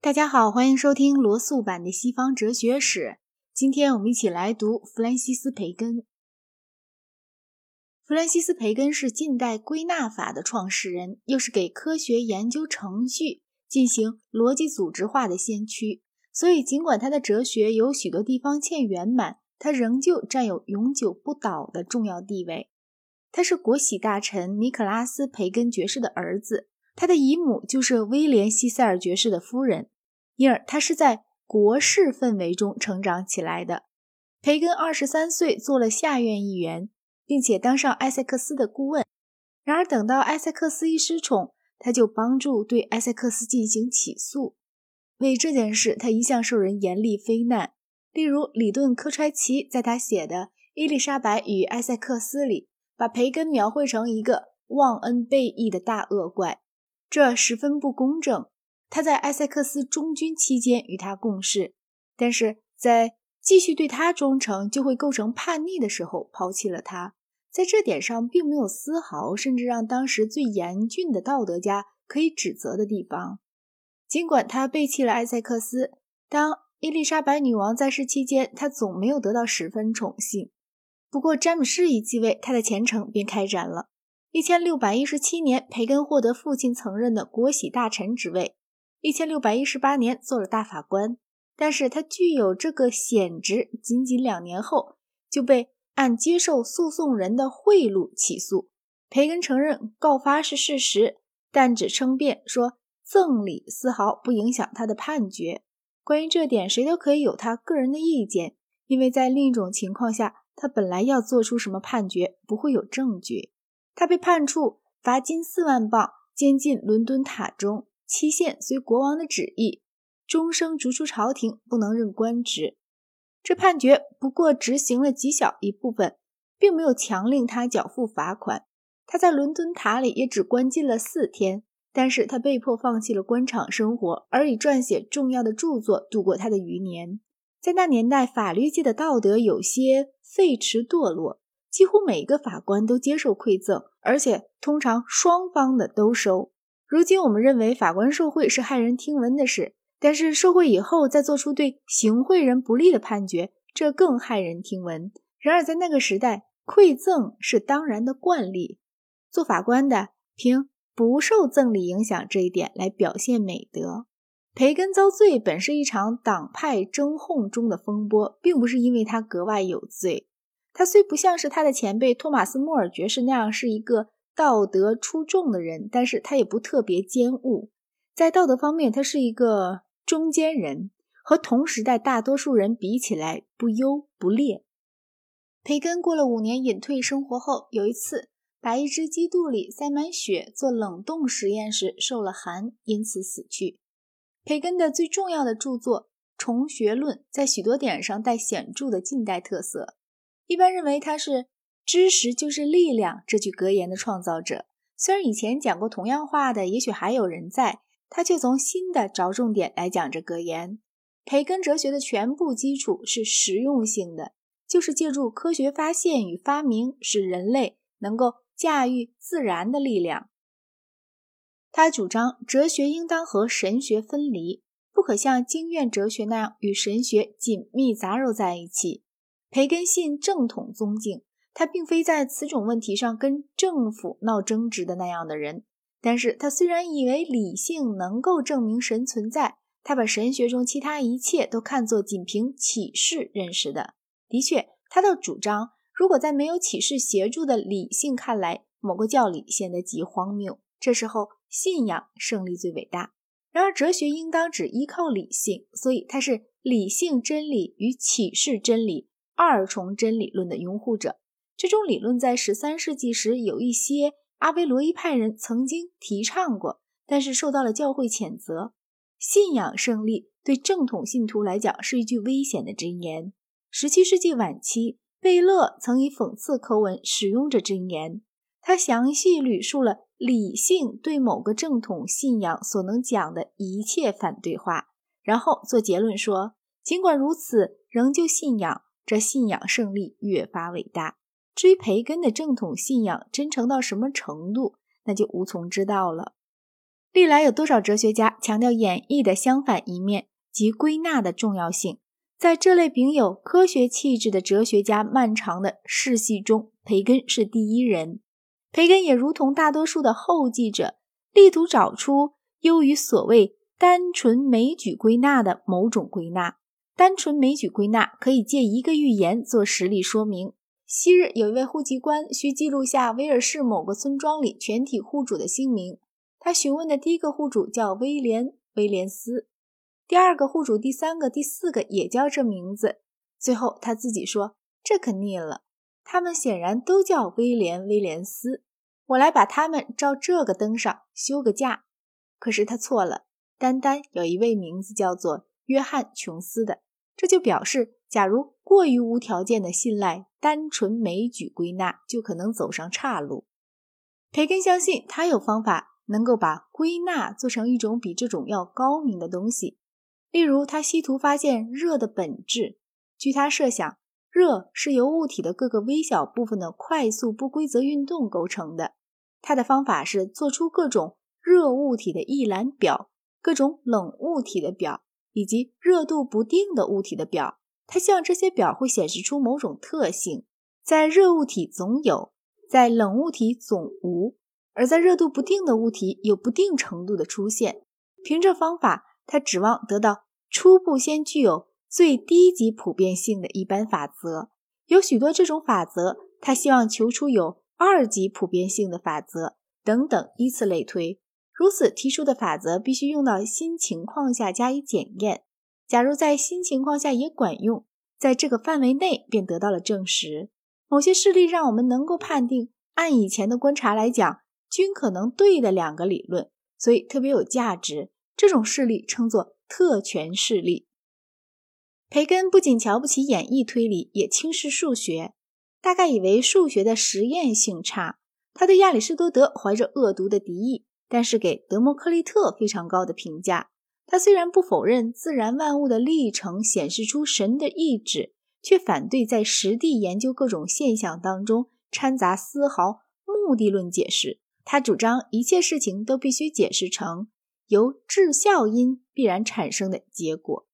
大家好，欢迎收听罗素版的西方哲学史。今天我们一起来读弗兰西斯·培根。弗兰西斯·培根是近代归纳法的创始人，又是给科学研究程序进行逻辑组织化的先驱。所以，尽管他的哲学有许多地方欠圆满，他仍旧占有永久不倒的重要地位。他是国玺大臣尼可拉斯·培根爵士的儿子。他的姨母就是威廉·西塞尔爵士的夫人，因而他是在国事氛围中成长起来的。培根二十三岁做了下院议员，并且当上埃塞克斯的顾问。然而，等到埃塞克斯一失宠，他就帮助对埃塞克斯进行起诉。为这件事，他一向受人严厉非难。例如，里顿·科揣奇在他写的《伊丽莎白与埃塞克斯》里，把培根描绘成一个忘恩背义的大恶怪。这十分不公正。他在埃塞克斯中军期间与他共事，但是在继续对他忠诚就会构成叛逆的时候抛弃了他。在这点上，并没有丝毫甚至让当时最严峻的道德家可以指责的地方。尽管他背弃了埃塞克斯，当伊丽莎白女王在世期间，他总没有得到十分宠幸。不过，詹姆士一继位，他的前程便开展了。一千六百一十七年，培根获得父亲曾任的国玺大臣职位。一千六百一十八年，做了大法官。但是他具有这个显职，仅仅两年后就被按接受诉讼人的贿赂起诉。培根承认告发是事实，但只称辩说赠礼丝毫不影响他的判决。关于这点，谁都可以有他个人的意见，因为在另一种情况下，他本来要做出什么判决，不会有证据。他被判处罚金四万镑，监禁伦敦塔中，期限随国王的旨意，终生逐出朝廷，不能任官职。这判决不过执行了极小一部分，并没有强令他缴付罚款。他在伦敦塔里也只关禁了四天，但是他被迫放弃了官场生活，而以撰写重要的著作度过他的余年。在那年代，法律界的道德有些废弛堕落。几乎每个法官都接受馈赠，而且通常双方的都收。如今我们认为法官受贿是骇人听闻的事，但是受贿以后再做出对行贿人不利的判决，这更骇人听闻。然而在那个时代，馈赠是当然的惯例。做法官的凭不受赠礼影响这一点来表现美德。培根遭罪本是一场党派争哄中的风波，并不是因为他格外有罪。他虽不像是他的前辈托马斯·莫尔爵士那样是一个道德出众的人，但是他也不特别奸恶。在道德方面，他是一个中间人，和同时代大多数人比起来不优不劣。培根过了五年隐退生活后，有一次把一只鸡肚里塞满血做冷冻实验时受了寒，因此死去。培根的最重要的著作《虫学论》在许多点上带显著的近代特色。一般认为他是“知识就是力量”这句格言的创造者。虽然以前讲过同样话的也许还有人在，他却从新的着重点来讲这格言。培根哲学的全部基础是实用性的，就是借助科学发现与发明，使人类能够驾驭自然的力量。他主张哲学应当和神学分离，不可像经验哲学那样与神学紧密杂糅在一起。培根信正统宗敬，他并非在此种问题上跟政府闹争执的那样的人。但是他虽然以为理性能够证明神存在，他把神学中其他一切都看作仅凭启示认识的。的确，他的主张，如果在没有启示协助的理性看来，某个教理显得极荒谬，这时候信仰胜利最伟大。然而，哲学应当只依靠理性，所以它是理性真理与启示真理。二重真理论的拥护者，这种理论在十三世纪时有一些阿维罗伊派人曾经提倡过，但是受到了教会谴责。信仰胜利对正统信徒来讲是一句危险的箴言。十七世纪晚期，贝勒曾以讽刺口吻使用这箴言，他详细捋述了理性对某个正统信仰所能讲的一切反对话，然后做结论说：尽管如此，仍旧信仰。这信仰胜利越发伟大。至于培根的正统信仰真诚到什么程度，那就无从知道了。历来有多少哲学家强调演绎的相反一面及归纳的重要性？在这类秉有科学气质的哲学家漫长的世系中，培根是第一人。培根也如同大多数的后继者，力图找出优于所谓单纯枚举归纳的某种归纳。单纯枚举归纳可以借一个寓言做实例说明。昔日有一位户籍官，需记录下威尔士某个村庄里全体户主的姓名。他询问的第一个户主叫威廉·威廉斯。第二个户主、第三个、第四个也叫这名字。最后他自己说：“这可腻了，他们显然都叫威廉·威廉斯。我来把他们照这个登上，休个假。”可是他错了，单单有一位名字叫做约翰·琼斯的，这就表示，假如过于无条件的信赖单纯枚举归纳，就可能走上岔路。培根相信他有方法能够把归纳做成一种比这种要高明的东西。例如，他试图发现热的本质。据他设想，热是由物体的各个微小部分的快速不规则运动构成的。他的方法是做出各种热物体的一览表、各种冷物体的表以及热度不定的物体的表。他希望这些表会显示出某种特性：在热物体总有，在冷物体总无，而在热度不定的物体有不定程度的出现。凭这方法。他指望得到初步先具有最低级普遍性的一般法则，有许多这种法则，他希望求出有二级普遍性的法则等等，依次类推。如此提出的法则必须用到新情况下加以检验。假如在新情况下也管用，在这个范围内便得到了证实。某些事例让我们能够判定，按以前的观察来讲，均可能对的两个理论，所以特别有价值。这种事例称作特权事例。培根不仅瞧不起演绎推理，也轻视数学，大概以为数学的实验性差。他对亚里士多德怀着恶毒的敌意，但是给德谟克利特非常高的评价。他虽然不否认自然万物的历程显示出神的意志，却反对在实地研究各种现象当中掺杂丝毫目的论解释。他主张一切事情都必须解释成。由质效因必然产生的结果。